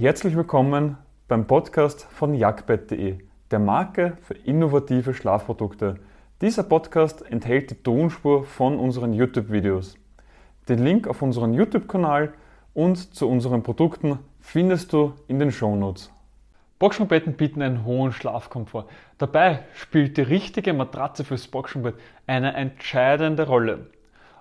Herzlich willkommen beim Podcast von jagdbett.de, der Marke für innovative Schlafprodukte. Dieser Podcast enthält die Tonspur von unseren YouTube-Videos. Den Link auf unseren YouTube-Kanal und zu unseren Produkten findest du in den Shownotes. Boxspringbetten bieten einen hohen Schlafkomfort. Dabei spielt die richtige Matratze fürs Boxspringbett eine entscheidende Rolle.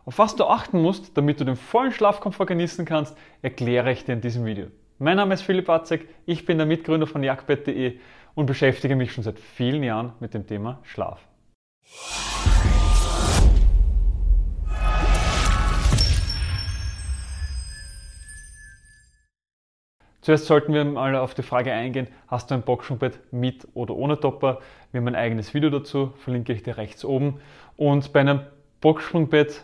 Auf was du achten musst, damit du den vollen Schlafkomfort genießen kannst, erkläre ich dir in diesem Video. Mein Name ist Philipp Watzek, ich bin der Mitgründer von jagdbett.de und beschäftige mich schon seit vielen Jahren mit dem Thema Schlaf. Zuerst sollten wir mal auf die Frage eingehen, hast du ein Boxspringbett mit oder ohne Topper? Wir haben ein eigenes Video dazu, verlinke ich dir rechts oben. Und bei einem Boxspringbett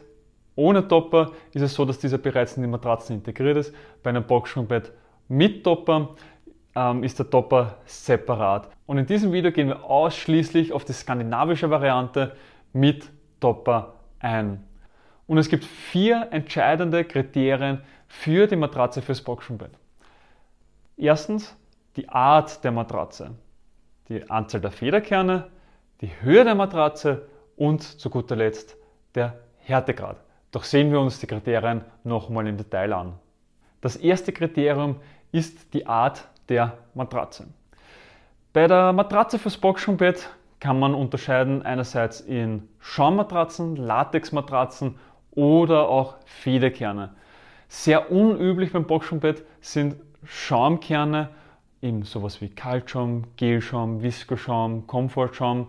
ohne Topper ist es so, dass dieser bereits in die Matratzen integriert ist. Bei einem Boxspringbett mit Topper ähm, ist der Topper separat. Und in diesem Video gehen wir ausschließlich auf die skandinavische Variante mit Topper ein. Und es gibt vier entscheidende Kriterien für die Matratze fürs Boxspringbett. Erstens die Art der Matratze, die Anzahl der Federkerne, die Höhe der Matratze und zu guter Letzt der Härtegrad. Doch sehen wir uns die Kriterien nochmal im Detail an. Das erste Kriterium ist die Art der Matratze. Bei der Matratze fürs Boxspringbett kann man unterscheiden einerseits in Schaummatratzen, Latexmatratzen oder auch Federkerne. Sehr unüblich beim Boxspringbett sind Schaumkerne, eben sowas wie Kaltschaum, Gelschaum, Viskoschaum, Komfortschaum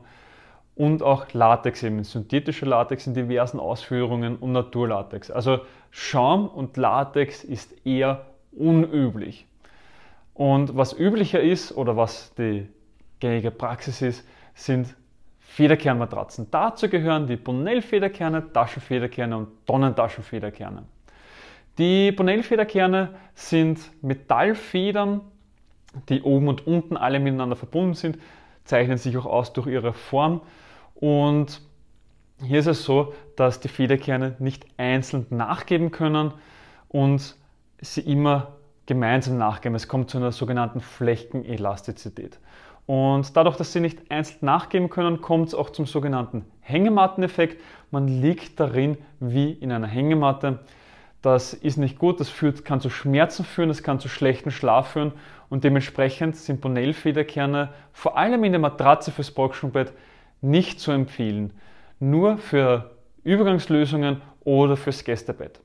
und auch Latex, eben synthetischer Latex in diversen Ausführungen und Naturlatex. Also Schaum und Latex ist eher unüblich. Und was üblicher ist oder was die gängige Praxis ist, sind Federkernmatratzen. Dazu gehören die Bonell-Federkerne, Taschenfederkerne und Tonnentaschenfederkerne. Die Bonell-Federkerne sind Metallfedern, die oben und unten alle miteinander verbunden sind, zeichnen sich auch aus durch ihre Form und hier ist es so, dass die Federkerne nicht einzeln nachgeben können und sie immer gemeinsam nachgeben. Es kommt zu einer sogenannten Flächenelastizität. Und dadurch, dass sie nicht einzeln nachgeben können, kommt es auch zum sogenannten Hängematteneffekt. Man liegt darin wie in einer Hängematte. Das ist nicht gut, das führt, kann zu Schmerzen führen, das kann zu schlechten Schlaf führen und dementsprechend sind Bonell-Federkerne vor allem in der Matratze fürs Boxspringbett nicht zu empfehlen. Nur für Übergangslösungen oder fürs Gästebett.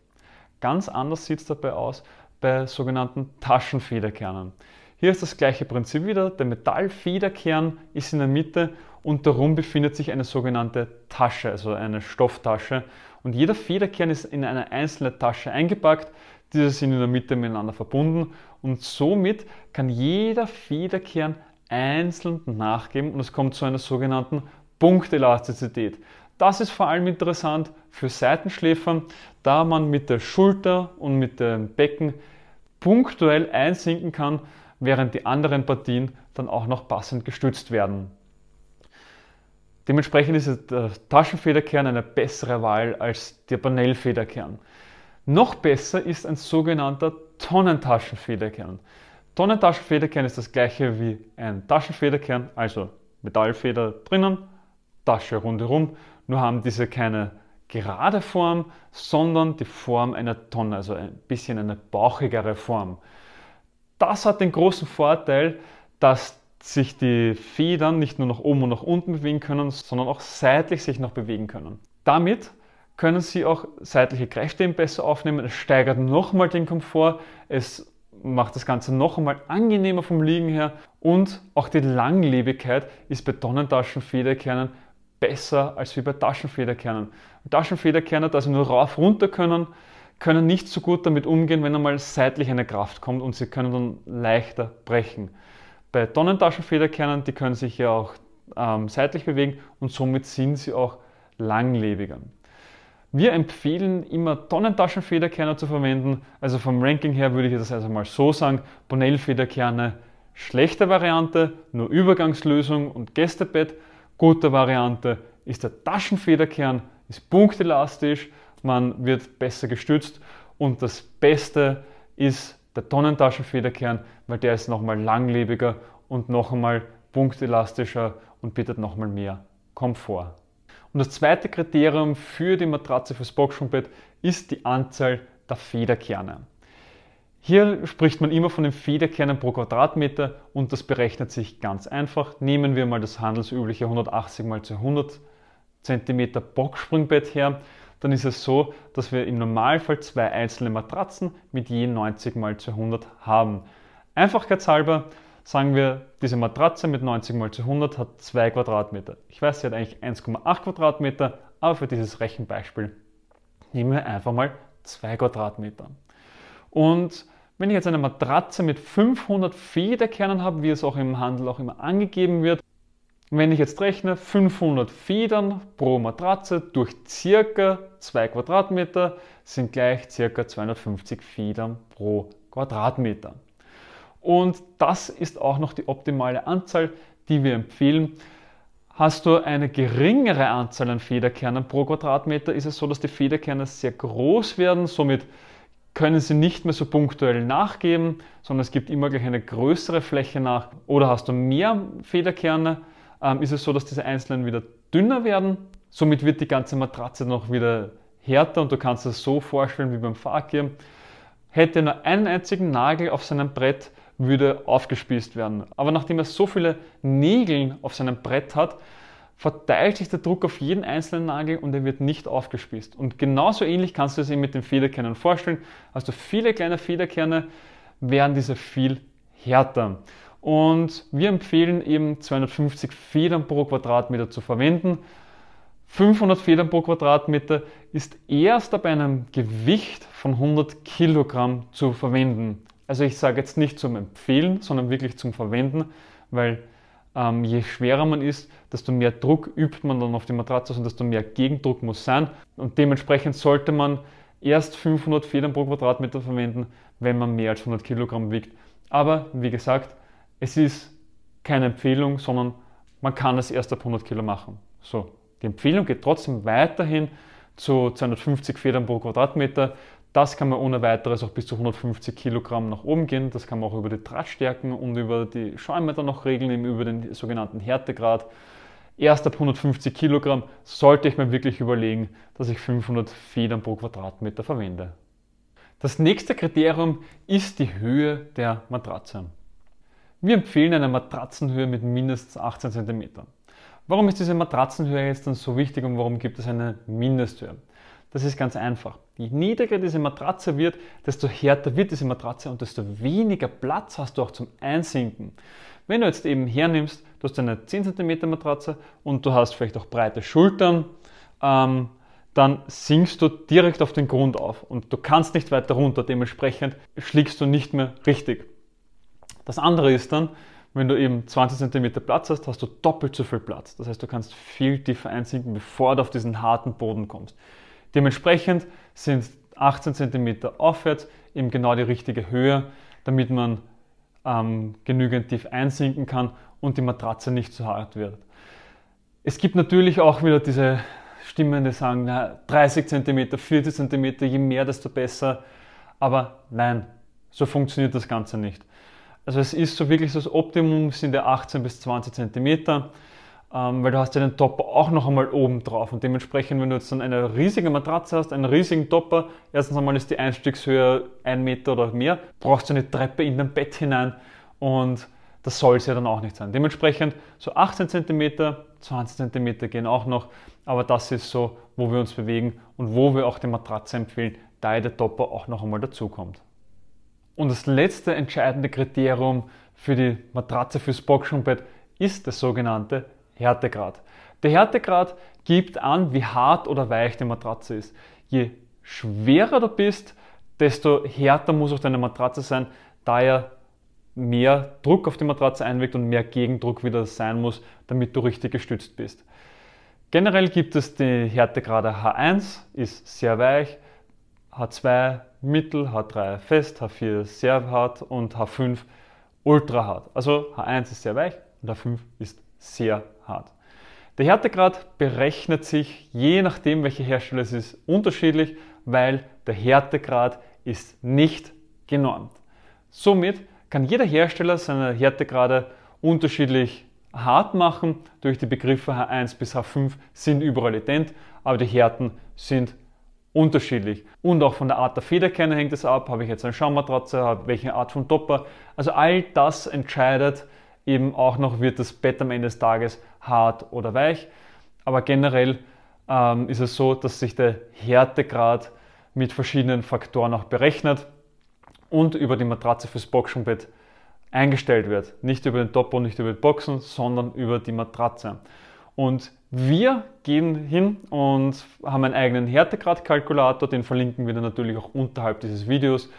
Ganz anders sieht es dabei aus bei sogenannten Taschenfederkernen. Hier ist das gleiche Prinzip wieder. Der Metallfederkern ist in der Mitte und darum befindet sich eine sogenannte Tasche, also eine Stofftasche. Und jeder Federkern ist in eine einzelne Tasche eingepackt. Diese sind in der Mitte miteinander verbunden und somit kann jeder Federkern einzeln nachgeben und es kommt zu einer sogenannten Punktelastizität. Das ist vor allem interessant für Seitenschläfer, da man mit der Schulter und mit dem Becken punktuell einsinken kann, während die anderen Partien dann auch noch passend gestützt werden. Dementsprechend ist der Taschenfederkern eine bessere Wahl als der Panellfederkern. Noch besser ist ein sogenannter Tonnentaschenfederkern. Tonnentaschenfederkern ist das gleiche wie ein Taschenfederkern, also Metallfeder drinnen, Tasche rundherum, nur haben diese keine gerade Form, sondern die Form einer Tonne, also ein bisschen eine bauchigere Form. Das hat den großen Vorteil, dass sich die Federn nicht nur nach oben und nach unten bewegen können, sondern auch seitlich sich noch bewegen können. Damit können Sie auch seitliche Kräfte besser aufnehmen. Es steigert nochmal den Komfort. Es macht das Ganze noch einmal angenehmer vom Liegen her und auch die Langlebigkeit ist bei Tonnentaschenfederkernen besser als wie bei Taschenfederkernen. Taschenfederkerner, da sie nur rauf runter können, können nicht so gut damit umgehen, wenn einmal seitlich eine Kraft kommt und sie können dann leichter brechen. Bei Tonnentaschenfederkernen, die können sich ja auch ähm, seitlich bewegen und somit sind sie auch langlebiger. Wir empfehlen immer Tonnentaschenfederkerne zu verwenden. Also vom Ranking her würde ich das also mal so sagen. Bonell-Federkerne, schlechte Variante, nur Übergangslösung und Gästebett. Gute Variante ist der Taschenfederkern, ist punktelastisch, man wird besser gestützt und das Beste ist der Tonnentaschenfederkern, weil der ist nochmal langlebiger und noch einmal punktelastischer und bietet nochmal mehr Komfort. Und das zweite Kriterium für die Matratze fürs Boxspringbett ist die Anzahl der Federkerne. Hier spricht man immer von den Federkernen pro Quadratmeter und das berechnet sich ganz einfach. Nehmen wir mal das handelsübliche 180 x 200 cm Boxspringbett her, dann ist es so, dass wir im Normalfall zwei einzelne Matratzen mit je 90 x 200 haben. Einfachkeitshalber sagen wir, diese Matratze mit 90 x 200 hat 2 Quadratmeter. Ich weiß, sie hat eigentlich 1,8 Quadratmeter, aber für dieses Rechenbeispiel nehmen wir einfach mal 2 Quadratmeter. Und wenn ich jetzt eine Matratze mit 500 Federkernen habe, wie es auch im Handel auch immer angegeben wird, wenn ich jetzt rechne, 500 Federn pro Matratze durch circa 2 Quadratmeter sind gleich circa 250 Federn pro Quadratmeter. Und das ist auch noch die optimale Anzahl, die wir empfehlen. Hast du eine geringere Anzahl an Federkernen pro Quadratmeter, ist es so, dass die Federkerne sehr groß werden, somit können sie nicht mehr so punktuell nachgeben, sondern es gibt immer gleich eine größere Fläche nach. Oder hast du mehr Federkerne, ähm, ist es so, dass diese einzelnen wieder dünner werden. Somit wird die ganze Matratze noch wieder härter und du kannst es so vorstellen wie beim Fakir. Hätte nur einen einzigen Nagel auf seinem Brett, würde aufgespießt werden. Aber nachdem er so viele Nägel auf seinem Brett hat, verteilt sich der Druck auf jeden einzelnen Nagel und er wird nicht aufgespießt. Und genauso ähnlich kannst du es eben mit den Federkernen vorstellen. Also viele kleine Federkerne werden diese viel härter. Und wir empfehlen eben 250 Federn pro Quadratmeter zu verwenden. 500 Federn pro Quadratmeter ist erst bei einem Gewicht von 100 Kilogramm zu verwenden. Also ich sage jetzt nicht zum Empfehlen, sondern wirklich zum Verwenden, weil ähm, je schwerer man ist, desto mehr Druck übt man dann auf die Matratze und desto mehr Gegendruck muss sein. Und dementsprechend sollte man erst 500 Federn pro Quadratmeter verwenden, wenn man mehr als 100 Kilogramm wiegt. Aber wie gesagt, es ist keine Empfehlung, sondern man kann es erst ab 100 Kilo machen. So, die Empfehlung geht trotzdem weiterhin zu 250 Federn pro Quadratmeter. Das kann man ohne weiteres auch bis zu 150 Kilogramm nach oben gehen. Das kann man auch über die Drahtstärken und über die Schäume dann noch regeln, eben über den sogenannten Härtegrad. Erst ab 150 Kilogramm sollte ich mir wirklich überlegen, dass ich 500 Federn pro Quadratmeter verwende. Das nächste Kriterium ist die Höhe der Matratze. Wir empfehlen eine Matratzenhöhe mit mindestens 18 cm. Warum ist diese Matratzenhöhe jetzt dann so wichtig und warum gibt es eine Mindesthöhe? Das ist ganz einfach. Je niedriger diese Matratze wird, desto härter wird diese Matratze und desto weniger Platz hast du auch zum Einsinken. Wenn du jetzt eben hernimmst, du hast eine 10 cm Matratze und du hast vielleicht auch breite Schultern, ähm, dann sinkst du direkt auf den Grund auf und du kannst nicht weiter runter. Dementsprechend schlägst du nicht mehr richtig. Das andere ist dann, wenn du eben 20 cm Platz hast, hast du doppelt so viel Platz. Das heißt, du kannst viel tiefer einsinken, bevor du auf diesen harten Boden kommst. Dementsprechend sind 18 cm aufwärts eben genau die richtige Höhe, damit man ähm, genügend tief einsinken kann und die Matratze nicht zu hart wird. Es gibt natürlich auch wieder diese Stimmen, die sagen, na, 30 cm, 40 cm, je mehr, desto besser. Aber nein, so funktioniert das Ganze nicht. Also es ist so wirklich das Optimum sind der 18 bis 20 cm ähm, weil du hast ja den Topper auch noch einmal oben drauf und dementsprechend, wenn du jetzt dann eine riesige Matratze hast, einen riesigen Topper, erstens einmal ist die Einstiegshöhe ein Meter oder mehr, brauchst du eine Treppe in dein Bett hinein und das soll es ja dann auch nicht sein. Dementsprechend so 18 cm, 20 cm gehen auch noch, aber das ist so, wo wir uns bewegen und wo wir auch die Matratze empfehlen, da der Topper auch noch einmal dazukommt. Und das letzte entscheidende Kriterium für die Matratze fürs Boxenbett ist das sogenannte Härtegrad. Der Härtegrad gibt an, wie hart oder weich die Matratze ist. Je schwerer du bist, desto härter muss auch deine Matratze sein, da er mehr Druck auf die Matratze einwirkt und mehr Gegendruck wieder sein muss, damit du richtig gestützt bist. Generell gibt es die Härtegrade H1, ist sehr weich, H2 mittel, H3 fest, H4 sehr hart und H5 ultra hart. Also H1 ist sehr weich und H5 ist sehr hart. Der Härtegrad berechnet sich je nachdem, welcher Hersteller es ist, unterschiedlich, weil der Härtegrad ist nicht genormt. Somit kann jeder Hersteller seine Härtegrade unterschiedlich hart machen. Durch die Begriffe H1 bis H5 sind überall ident, aber die Härten sind unterschiedlich. Und auch von der Art der Federkerne hängt es ab. Habe ich jetzt eine Schaummatratze, welche Art von Topper. Also all das entscheidet eben auch noch, wird das Bett am Ende des Tages hart oder weich. Aber generell ähm, ist es so, dass sich der Härtegrad mit verschiedenen Faktoren auch berechnet und über die Matratze fürs Boxenbett eingestellt wird. Nicht über den Topper, nicht über die Boxen, sondern über die Matratze. Und wir gehen hin und haben einen eigenen Härtegradkalkulator, den verlinken wir dann natürlich auch unterhalb dieses Videos.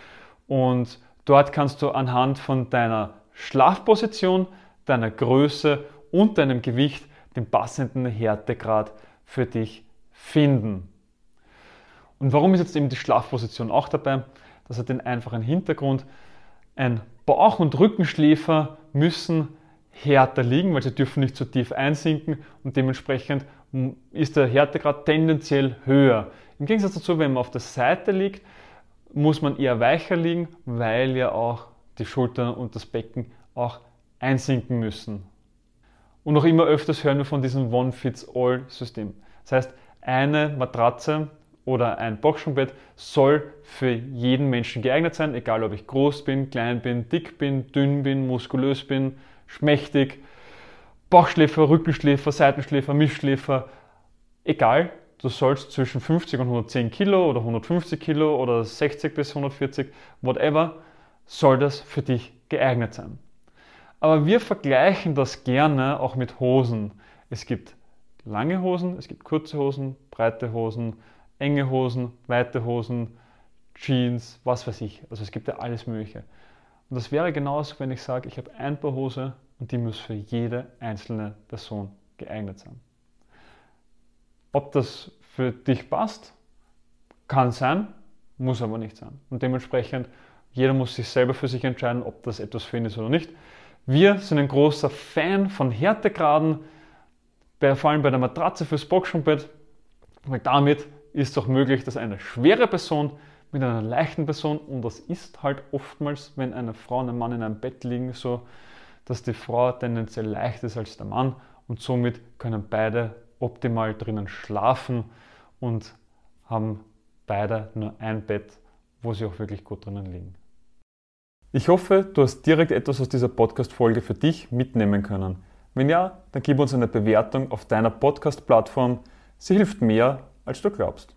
Und dort kannst du anhand von deiner Schlafposition, deiner Größe und deinem Gewicht den passenden Härtegrad für dich finden. Und warum ist jetzt eben die Schlafposition auch dabei? Das hat den einfachen Hintergrund. Ein Bauch- und Rückenschläfer müssen härter liegen, weil sie dürfen nicht zu tief einsinken und dementsprechend ist der Härtegrad tendenziell höher. Im Gegensatz dazu, wenn man auf der Seite liegt, muss man eher weicher liegen, weil ja auch die Schultern und das Becken auch einsinken müssen. Und noch immer öfters hören wir von diesem One-Fits-All-System. Das heißt, eine Matratze oder ein Boxspringbett soll für jeden Menschen geeignet sein, egal ob ich groß bin, klein bin, dick bin, dünn bin, muskulös bin, schmächtig, Bauchschläfer, Rückenschläfer, Seitenschläfer, Mischschläfer, egal, du sollst zwischen 50 und 110 Kilo oder 150 Kilo oder 60 bis 140, whatever, soll das für dich geeignet sein. Aber wir vergleichen das gerne auch mit Hosen. Es gibt lange Hosen, es gibt kurze Hosen, breite Hosen, enge Hosen, weite Hosen, Jeans, was weiß ich. Also es gibt ja alles Mögliche. Und das wäre genauso, wenn ich sage, ich habe ein Paar Hose und die muss für jede einzelne Person geeignet sein. Ob das für dich passt, kann sein, muss aber nicht sein. Und dementsprechend, jeder muss sich selber für sich entscheiden, ob das etwas für ihn ist oder nicht. Wir sind ein großer Fan von Härtegraden, vor allem bei der Matratze fürs Boxenbett, weil damit ist es auch möglich, dass eine schwere Person mit einer leichten Person, und das ist halt oftmals, wenn eine Frau und ein Mann in einem Bett liegen, so, dass die Frau tendenziell leicht ist als der Mann und somit können beide optimal drinnen schlafen und haben beide nur ein Bett, wo sie auch wirklich gut drinnen liegen. Ich hoffe, du hast direkt etwas aus dieser Podcast-Folge für dich mitnehmen können. Wenn ja, dann gib uns eine Bewertung auf deiner Podcast-Plattform. Sie hilft mehr, als du glaubst.